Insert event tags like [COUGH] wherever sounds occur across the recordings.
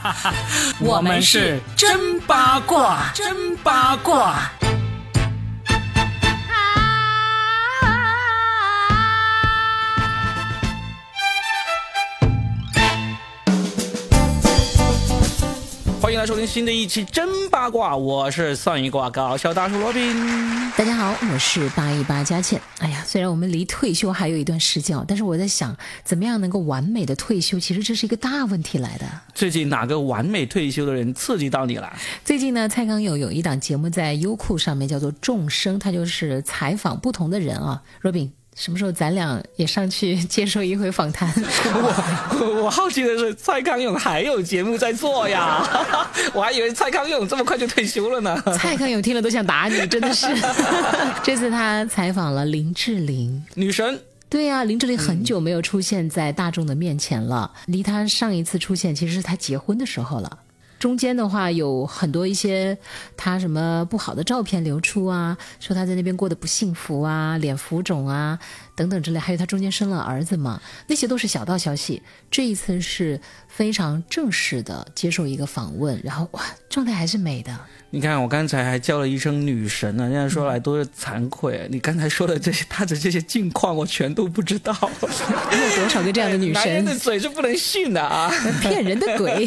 [LAUGHS] 我们是真八卦，真八卦。来收听新的一期真八卦，我是算一卦搞笑大叔罗宾。大家好，我是八一八佳倩。哎呀，虽然我们离退休还有一段时间，但是我在想，怎么样能够完美的退休？其实这是一个大问题来的。最近哪个完美退休的人刺激到你了？最近呢，蔡康永有一档节目在优酷上面，叫做《众生》，他就是采访不同的人啊。若冰。什么时候咱俩也上去 [LAUGHS] 接受一回访谈？[LAUGHS] 我我好奇的是，蔡康永还有节目在做呀？[LAUGHS] 我还以为蔡康永这么快就退休了呢。蔡康永听了都想打你，真的是。这次他采访了林志玲，女神。对呀，林志玲很久没有出现在大众的面前了，离她上一次出现其实是她结婚的时候了。中间的话有很多一些他什么不好的照片流出啊，说他在那边过得不幸福啊，脸浮肿啊等等之类，还有他中间生了儿子嘛，那些都是小道消息。这一次是非常正式的接受一个访问，然后哇，状态还是美的。你看，我刚才还叫了一声女神呢，现在说来都是惭愧。你刚才说的这些，她的这些近况，我全都不知道。[LAUGHS] 有多少个这样的女神？[LAUGHS] 男人的嘴是不能信的啊，骗人的鬼。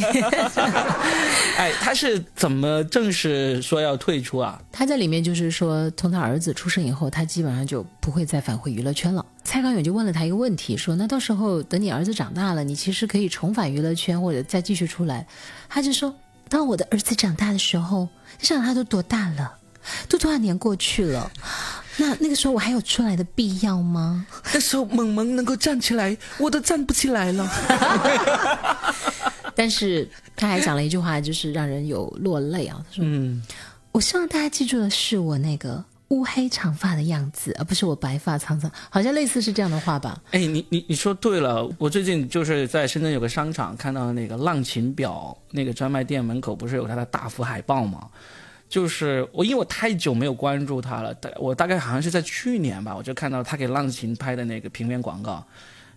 [LAUGHS] 哎，他是怎么正式说要退出啊？他在里面就是说，从他儿子出生以后，他基本上就不会再返回娱乐圈了。蔡康永就问了他一个问题，说：“那到时候等你儿子长大了，你其实可以重返娱乐圈，或者再继续出来。”他就说：“当我的儿子长大的时候。”你想他都多大了，都多少年过去了，那那个时候我还有出来的必要吗？那时候萌萌能够站起来，我都站不起来了。[LAUGHS] 但是他还讲了一句话，就是让人有落泪啊。他说：“嗯，我希望大家记住的是我那个乌黑长发的样子，而不是我白发苍苍。”好像类似是这样的话吧？哎，你你你说对了，我最近就是在深圳有个商场看到那个浪琴表那个专卖店门口，不是有他的大幅海报吗？就是我，因为我太久没有关注他了，大我大概好像是在去年吧，我就看到他给浪琴拍的那个平面广告，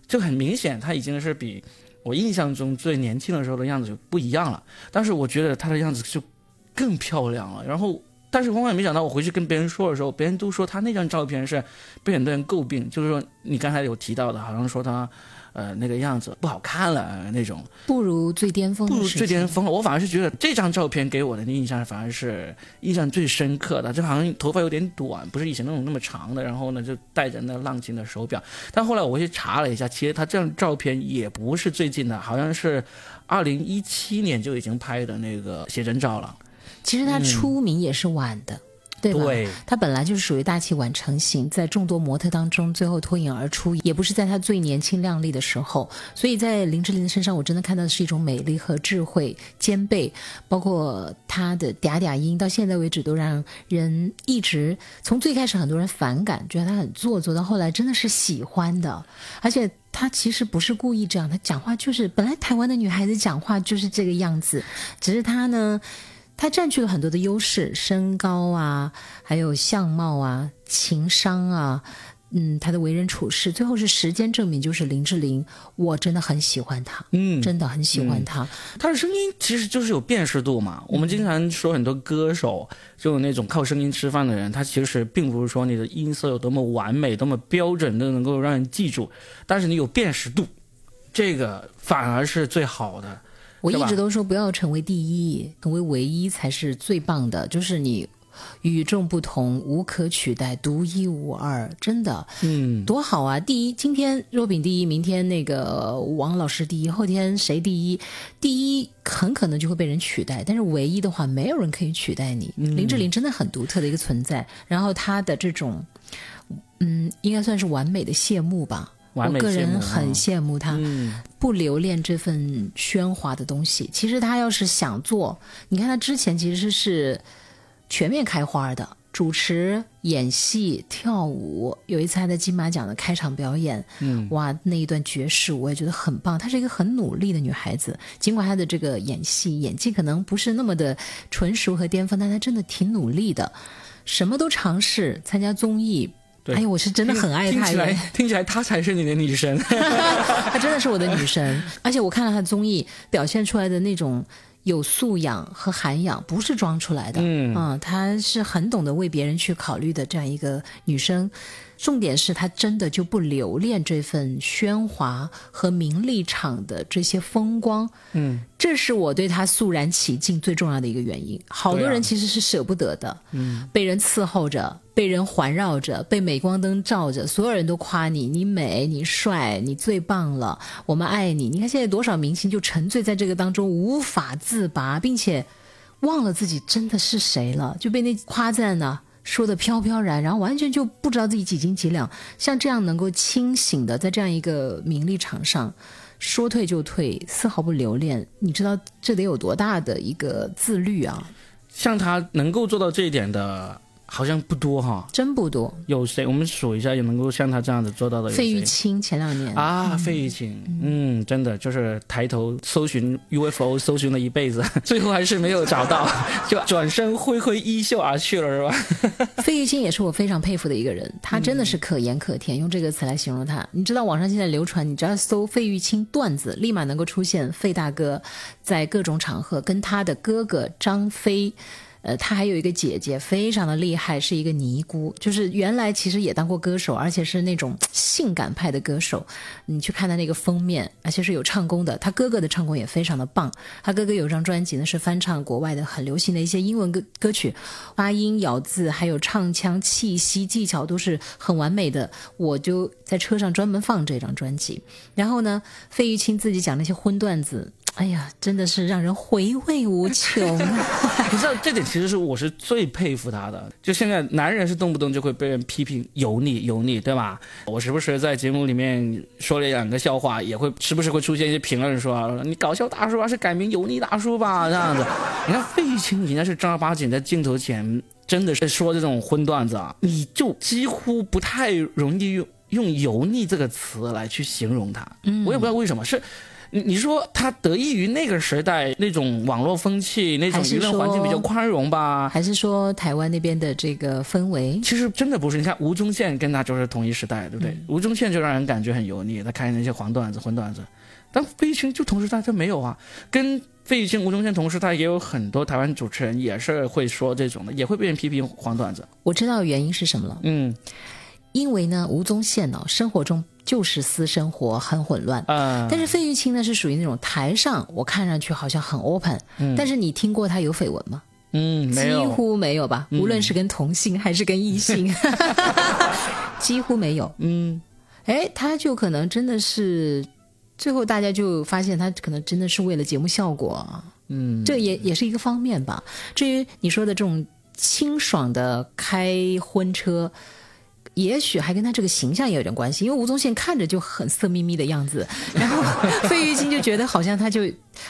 就很明显他已经是比我印象中最年轻的时候的样子就不一样了。但是我觉得他的样子就更漂亮了。然后，但是万万没想到，我回去跟别人说的时候，别人都说他那张照片是被很多人诟病，就是说你刚才有提到的，好像说他。呃，那个样子不好看了，那种不如最巅峰，不如最巅峰了。我反而是觉得这张照片给我的印象反而是印象最深刻的，就好像头发有点短，不是以前那种那么长的，然后呢就戴着那浪琴的手表。但后来我去查了一下，其实他这张照片也不是最近的，好像是二零一七年就已经拍的那个写真照了。其实他出名也是晚的。对吧？他本来就是属于大器晚成型，在众多模特当中最后脱颖而出，也不是在他最年轻靓丽的时候。所以在林志玲的身上，我真的看到的是一种美丽和智慧兼备，包括她的嗲嗲音，到现在为止都让人一直从最开始很多人反感，觉得她很做作，到后来真的是喜欢的。而且她其实不是故意这样，她讲话就是本来台湾的女孩子讲话就是这个样子，只是她呢。他占据了很多的优势，身高啊，还有相貌啊，情商啊，嗯，他的为人处事，最后是时间证明，就是林志玲，我真的很喜欢他，嗯，真的很喜欢他。他的声音其实就是有辨识度嘛。我们经常说很多歌手，就那种靠声音吃饭的人，他其实并不是说你的音色有多么完美、多么标准都能够让人记住，但是你有辨识度，这个反而是最好的。我一直都说不要成为第一，成为唯一才是最棒的。就是你与众不同、无可取代、独一无二，真的，嗯，多好啊！第一，今天若饼第一，明天那个王老师第一，后天谁第一？第一很可能就会被人取代，但是唯一的话，没有人可以取代你。林志玲真的很独特的一个存在，然后她的这种，嗯，应该算是完美的谢幕吧。我个人很羡慕他，不留恋这份喧哗的东西。其实他要是想做，你看他之前其实是全面开花的，主持、演戏、跳舞。有一次他在金马奖的开场表演，嗯，哇，那一段爵士我也觉得很棒。她是一个很努力的女孩子，尽管她的这个演戏演技可能不是那么的纯熟和巅峰，但她真的挺努力的，什么都尝试，参加综艺。哎呀，我是真的很爱她。听起来听起来她才是你的女神，[LAUGHS] 她真的是我的女神。而且我看了她的综艺，表现出来的那种有素养和涵养，不是装出来的。嗯啊，她是很懂得为别人去考虑的这样一个女生。重点是她真的就不留恋这份喧哗和名利场的这些风光，嗯，这是我对她肃然起敬最重要的一个原因。好多人其实是舍不得的，嗯，被人伺候着，被人环绕着，被镁光灯照着，所有人都夸你，你美，你帅，你最棒了，我们爱你。你看现在多少明星就沉醉在这个当中无法自拔，并且忘了自己真的是谁了，就被那夸赞呢。说的飘飘然，然后完全就不知道自己几斤几两。像这样能够清醒的在这样一个名利场上，说退就退，丝毫不留恋，你知道这得有多大的一个自律啊？像他能够做到这一点的。好像不多哈，真不多。有谁？我们数一下，有能够像他这样子做到的。费玉清前两年啊，费玉清，嗯，真的就是抬头搜寻 UFO，搜寻了一辈子，[LAUGHS] 最后还是没有找到，[LAUGHS] 就转身挥挥衣袖而去了，是吧？[LAUGHS] 费玉清也是我非常佩服的一个人，他真的是可盐可甜，用这个词来形容他。你知道网上现在流传，你只要搜费玉清段子，立马能够出现费大哥在各种场合跟他的哥哥张飞。呃，他还有一个姐姐，非常的厉害，是一个尼姑，就是原来其实也当过歌手，而且是那种性感派的歌手。你去看他那个封面，而且是有唱功的。他哥哥的唱功也非常的棒。他哥哥有张专辑呢，是翻唱国外的很流行的一些英文歌歌曲，发音、咬字还有唱腔、气息、技巧都是很完美的。我就在车上专门放这张专辑。然后呢，费玉清自己讲那些荤段子。哎呀，真的是让人回味无穷。[LAUGHS] 你知道这点其实是我是最佩服他的。就现在男人是动不动就会被人批评油腻油腻，对吧？我时不时在节目里面说了两个笑话，也会时不时会出现一些评论说你搞笑大叔啊，是改名油腻大叔吧？这样子。你看费玉清人家是正儿八经在镜头前真的是说这种荤段子啊，你就几乎不太容易用用油腻这个词来去形容他。嗯，我也不知道为什么是。你你说他得益于那个时代那种网络风气，那种舆论环境比较宽容吧？还是说台湾那边的这个氛围？其实真的不是。你看吴宗宪跟他就是同一时代，对不对？吴宗宪就让人感觉很油腻，他开那些黄段子、荤段子。但费玉清就同时代，他没有啊。跟费玉清、吴宗宪同时他，也有很多台湾主持人也是会说这种的，也会被人批评黄段子。我知道原因是什么了。嗯，因为呢，吴宗宪呢，生活中。就是私生活很混乱，嗯，但是费玉清呢是属于那种台上我看上去好像很 open，嗯，但是你听过他有绯闻吗？嗯，几乎没有吧，无论是跟同性还是跟异性，[LAUGHS] 几乎没有。嗯，哎，他就可能真的是最后大家就发现他可能真的是为了节目效果，嗯，这也也是一个方面吧。至于你说的这种清爽的开婚车。也许还跟他这个形象也有点关系，因为吴宗宪看着就很色眯眯的样子，[LAUGHS] 然后费玉清就觉得好像他就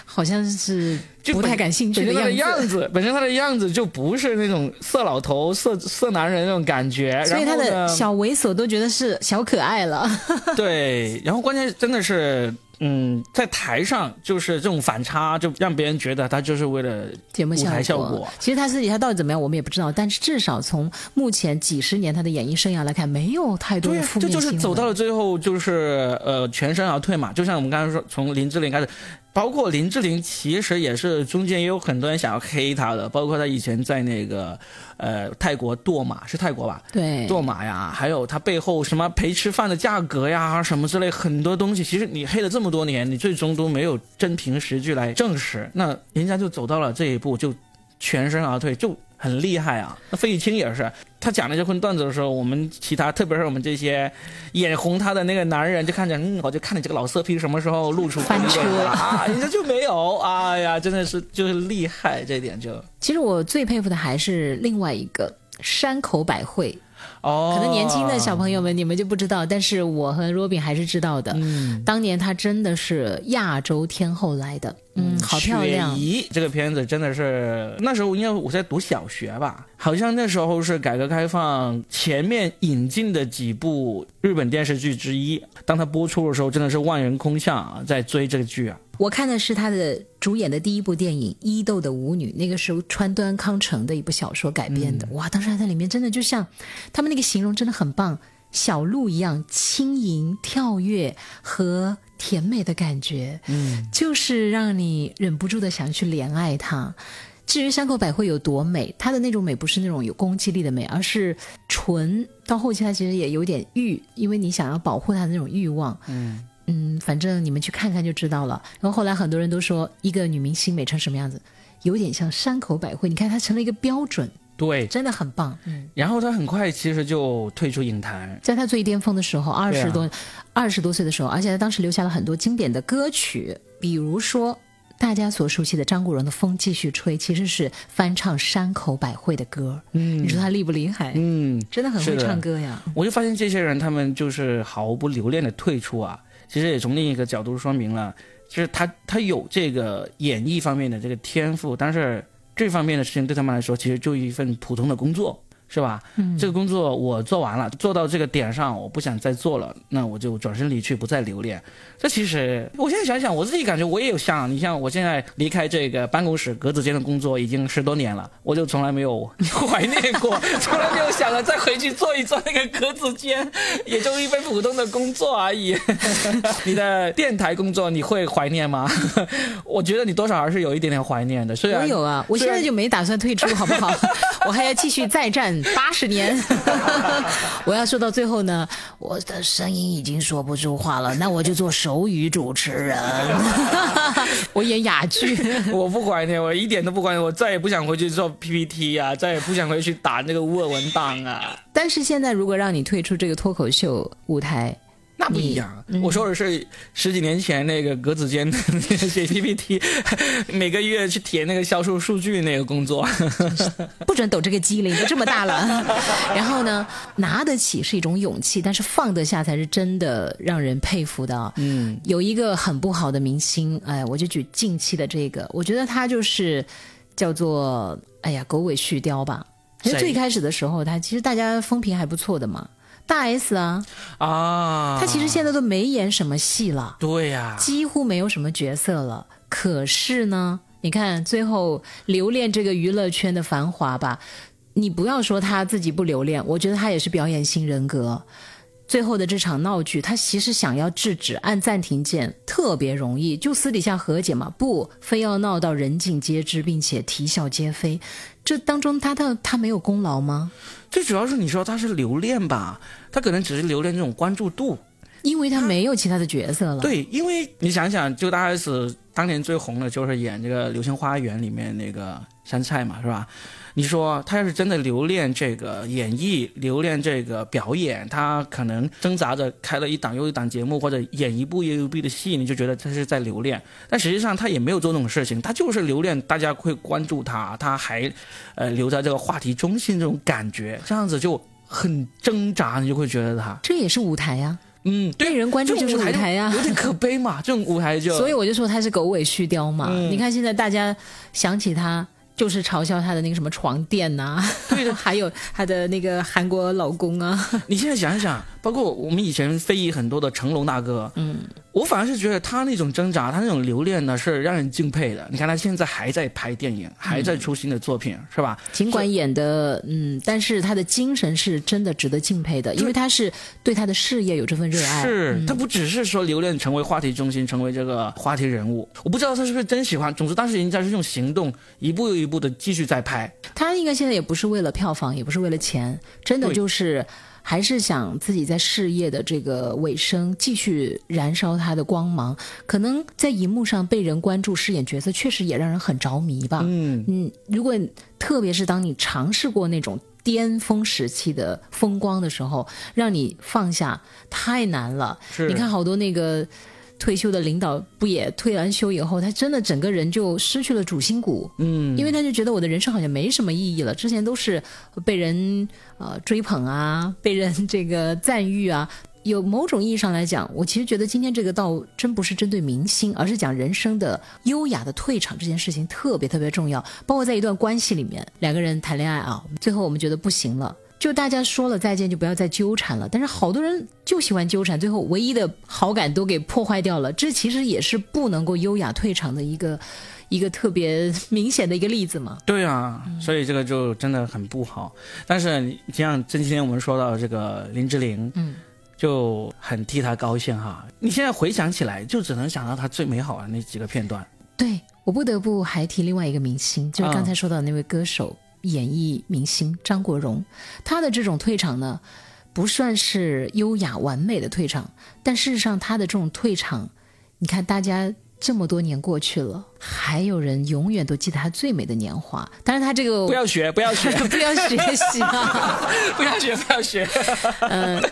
好像是不太感兴趣的样子，本身他的样子就不是那种色老头、色色男人那种感觉，所以他的小猥琐都觉得是小可爱了。[LAUGHS] 对，然后关键真的是。嗯，在台上就是这种反差，就让别人觉得他就是为了节目效果。其实他私底下到底怎么样，我们也不知道。但是至少从目前几十年他的演艺生涯来看，没有太多的负面这就是走到了最后，就是呃全身而退嘛。就像我们刚才说，从林志玲开始。包括林志玲，其实也是中间也有很多人想要黑她的，包括她以前在那个，呃，泰国堕马是泰国吧？对，堕马呀，还有她背后什么陪吃饭的价格呀，什么之类很多东西，其实你黑了这么多年，你最终都没有真凭实据来证实，那人家就走到了这一步，就全身而退，就。很厉害啊！那费玉清也是，他讲那些荤段子的时候，我们其他，特别是我们这些眼红他的那个男人，就看着，嗯，我就看你这个老色批什么时候露出翻车啊？人家就没有，哎呀，真的是就是厉害，这点就。其实我最佩服的还是另外一个山口百惠。哦，可能年轻的小朋友们你们就不知道，但是我和 Robin 还是知道的。嗯，当年她真的是亚洲天后来的，嗯，好漂亮。雪姨这个片子真的是那时候应该我在读小学吧，好像那时候是改革开放前面引进的几部日本电视剧之一。当它播出的时候，真的是万人空巷啊，在追这个剧啊。我看的是他的主演的第一部电影《伊豆的舞女》，那个时候川端康成的一部小说改编的。哇，当时他在里面真的就像他们那个形容真的很棒，小鹿一样轻盈跳跃和甜美的感觉，嗯，就是让你忍不住的想去怜爱他。至于山口百惠有多美，她的那种美不是那种有攻击力的美，而是纯。到后期她其实也有点欲，因为你想要保护她的那种欲望。嗯嗯，反正你们去看看就知道了。然后后来很多人都说，一个女明星美成什么样子，有点像山口百惠。你看她成了一个标准，对，真的很棒。嗯。然后她很快其实就退出影坛，在她最巅峰的时候，二十多二十多岁的时候，而且她当时留下了很多经典的歌曲，比如说。大家所熟悉的张国荣的《风继续吹》，其实是翻唱山口百惠的歌。嗯，你说他厉不厉害？嗯，真的很会唱歌呀。我就发现这些人，他们就是毫不留恋的退出啊。其实也从另一个角度说明了，其实他他有这个演艺方面的这个天赋，但是这方面的事情对他们来说，其实就一份普通的工作。是吧？嗯，这个工作我做完了，做到这个点上，我不想再做了，那我就转身离去，不再留恋。这其实，我现在想想，我自己感觉我也有像你像我现在离开这个办公室格子间的工作已经十多年了，我就从来没有怀念过，[LAUGHS] 从来没有想着再回去做一做那个格子间，也就一份普通的工作而已。你的电台工作你会怀念吗？我觉得你多少还是有一点点怀念的。虽然我有啊，我现在就没打算退出，好不好？[LAUGHS] 我还要继续再战。八十年，[LAUGHS] 我要说到最后呢，我的声音已经说不出话了，那我就做手语主持人，[LAUGHS] 我演哑剧。[LAUGHS] 我不管你，我一点都不管你，我再也不想回去做 PPT 啊，再也不想回去打那个 Word 文档啊。但是现在，如果让你退出这个脱口秀舞台。那不一样，我说的是十几年前那个格子间 [LAUGHS] 写 PPT，每个月去填那个销售数据那个工作，不准抖这个机灵，都这么大了。[LAUGHS] 然后呢，拿得起是一种勇气，但是放得下才是真的让人佩服的。嗯，有一个很不好的明星，哎，我就举近期的这个，我觉得他就是叫做哎呀狗尾续貂吧。其实最开始的时候，他其实大家风评还不错的嘛。大 S 啊，啊，他其实现在都没演什么戏了，对呀，几乎没有什么角色了。可是呢，你看最后留恋这个娱乐圈的繁华吧，你不要说他自己不留恋，我觉得他也是表演型人格。最后的这场闹剧，他其实想要制止，按暂停键特别容易，就私底下和解嘛，不非要闹到人尽皆知，并且啼笑皆非，这当中他他他没有功劳吗？最主要是你说他是留恋吧，他可能只是留恋这种关注度，因为他没有其他的角色了。对，因为你想想，就大 S 当年最红的就是演这个《流星花园》里面那个杉菜嘛，是吧？你说他要是真的留恋这个演绎，留恋这个表演，他可能挣扎着开了一档又一档节目，或者演一部又一部的戏，你就觉得他是在留恋。但实际上他也没有做这种事情，他就是留恋大家会关注他，他还，呃，留在这个话题中心这种感觉，这样子就很挣扎，你就会觉得他这也是舞台呀，嗯，对人关注就是舞台呀，有点可悲嘛，[LAUGHS] 这种舞台就。所以我就说他是狗尾续貂嘛，你看现在大家想起他。就是嘲笑他的那个什么床垫呐，对的，[LAUGHS] 还有他的那个韩国老公啊。[LAUGHS] 你现在想一想，包括我们以前非议很多的成龙大哥，嗯。我反而是觉得他那种挣扎，他那种留恋呢，是让人敬佩的。你看他现在还在拍电影，还在出新的作品，是吧？尽管演的，嗯，但是他的精神是真的值得敬佩的，因为他是对他的事业有这份热爱。是他不只是说留恋成为话题中心，成为这个话题人物。我不知道他是不是真喜欢。总之，当时人家是用行动，一步又一步的继续在拍。他应该现在也不是为了票房，也不是为了钱，真的就是。还是想自己在事业的这个尾声继续燃烧他的光芒，可能在荧幕上被人关注饰演角色，确实也让人很着迷吧。嗯嗯，如果特别是当你尝试过那种巅峰时期的风光的时候，让你放下太难了。你看好多那个。退休的领导不也退完休以后，他真的整个人就失去了主心骨。嗯，因为他就觉得我的人生好像没什么意义了。之前都是被人呃追捧啊，[LAUGHS] 被人这个赞誉啊。有某种意义上来讲，我其实觉得今天这个倒真不是针对明星，而是讲人生的优雅的退场这件事情特别特别重要。包括在一段关系里面，两个人谈恋爱啊，最后我们觉得不行了。就大家说了再见，就不要再纠缠了。但是好多人就喜欢纠缠，最后唯一的好感都给破坏掉了。这其实也是不能够优雅退场的一个 [LAUGHS] 一个特别明显的一个例子嘛。对啊，所以这个就真的很不好。但是像这几天我们说到这个林志玲，嗯。就很替她高兴哈！你现在回想起来，就只能想到她最美好的那几个片段。对我不得不还提另外一个明星，就是刚才说到的那位歌手、演艺明星张国荣。他的这种退场呢，不算是优雅完美的退场，但事实上他的这种退场，你看大家。这么多年过去了，还有人永远都记得他最美的年华。但是他这个不要学，不要学，[LAUGHS] 不要学习啊！[LAUGHS] 不要学，不要学。[LAUGHS] 嗯，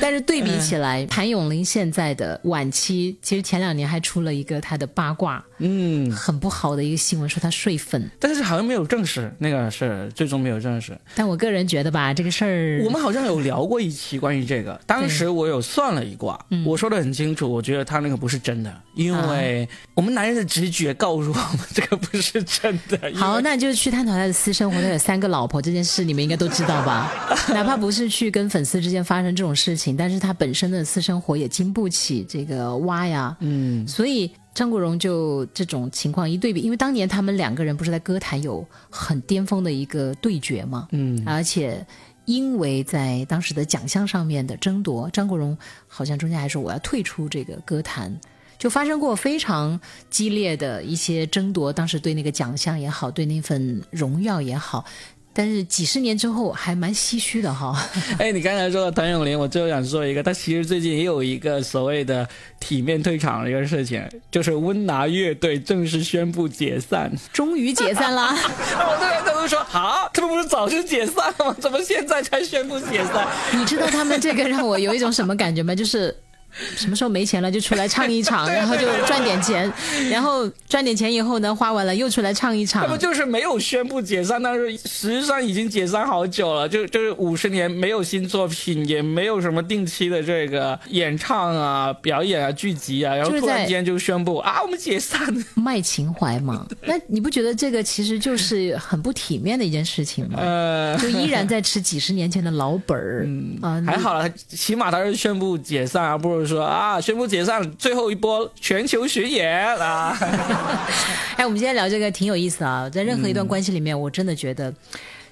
但是对比起来，谭咏麟现在的晚期，其实前两年还出了一个他的八卦，嗯，很不好的一个新闻，说他睡粉，但是好像没有证实那个是最终没有证实。但我个人觉得吧，这个事儿我们好像有聊过一期关于这个，当时我有算了一卦，我说的很清楚，我觉得他那个不是真的，因为。我们男人的直觉告诉我们，这个不是真的。[LAUGHS] 好，那就去探讨他的私生活。他有三个老婆这件事，你们应该都知道吧？[LAUGHS] 哪怕不是去跟粉丝之间发生这种事情，但是他本身的私生活也经不起这个挖呀。嗯，所以张国荣就这种情况一对比，因为当年他们两个人不是在歌坛有很巅峰的一个对决嘛。嗯，而且因为在当时的奖项上面的争夺，张国荣好像中间还说我要退出这个歌坛。就发生过非常激烈的一些争夺，当时对那个奖项也好，对那份荣耀也好，但是几十年之后还蛮唏嘘的哈。[LAUGHS] 哎，你刚才说到谭咏麟，我最后想说一个，他其实最近也有一个所谓的体面退场的一个事情，就是温拿乐队正式宣布解散，终于解散了。我 [LAUGHS] 对他们说，好，他们不是早就解散了吗？[LAUGHS] 怎么现在才宣布解散？你知道他们这个让我有一种什么感觉吗？就是。[LAUGHS] 什么时候没钱了就出来唱一场，[LAUGHS] 然后就赚点钱，然后赚点钱以后呢，花完了又出来唱一场。他们就是没有宣布解散，但是实际上已经解散好久了，就就是五十年没有新作品，也没有什么定期的这个演唱啊、表演啊、剧集啊，然后突然间就宣布啊，我们解散，[LAUGHS] 卖情怀嘛？那你不觉得这个其实就是很不体面的一件事情吗？呃，就依然在吃几十年前的老本儿啊，还好了，起码他是宣布解散，而不是。说啊，宣布解散，最后一波全球巡演啊！[LAUGHS] 哎，我们今天聊这个挺有意思啊。在任何一段关系里面，我真的觉得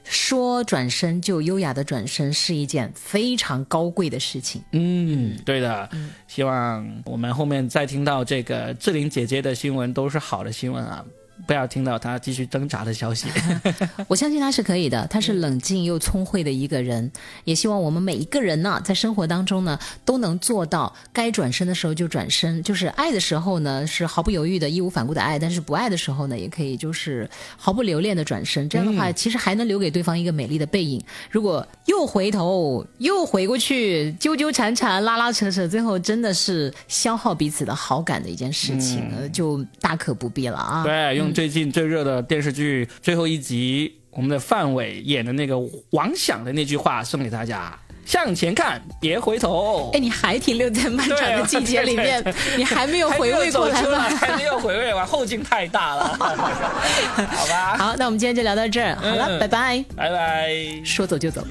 说转身就优雅的转身是一件非常高贵的事情。嗯，对的。希望我们后面再听到这个志玲姐姐的新闻都是好的新闻啊。不要听到他继续挣扎的消息。[LAUGHS] 我相信他是可以的，他是冷静又聪慧的一个人。也希望我们每一个人呢，在生活当中呢，都能做到该转身的时候就转身，就是爱的时候呢是毫不犹豫的、义无反顾的爱；但是不爱的时候呢，也可以就是毫不留恋的转身。这样的话，其实还能留给对方一个美丽的背影。如果又回头又回过去，纠纠缠缠、拉拉扯扯，最后真的是消耗彼此的好感的一件事情，就大可不必了啊。对，用。最近最热的电视剧最后一集，我们的范伟演的那个王响的那句话送给大家：向前看，别回头。哎，你还停留在漫长的季节里面，你还没有回味过来吗？还没有回味完，后劲太大了。[LAUGHS] 好吧，好，那我们今天就聊到这儿。好了，拜拜，拜拜，说走就走。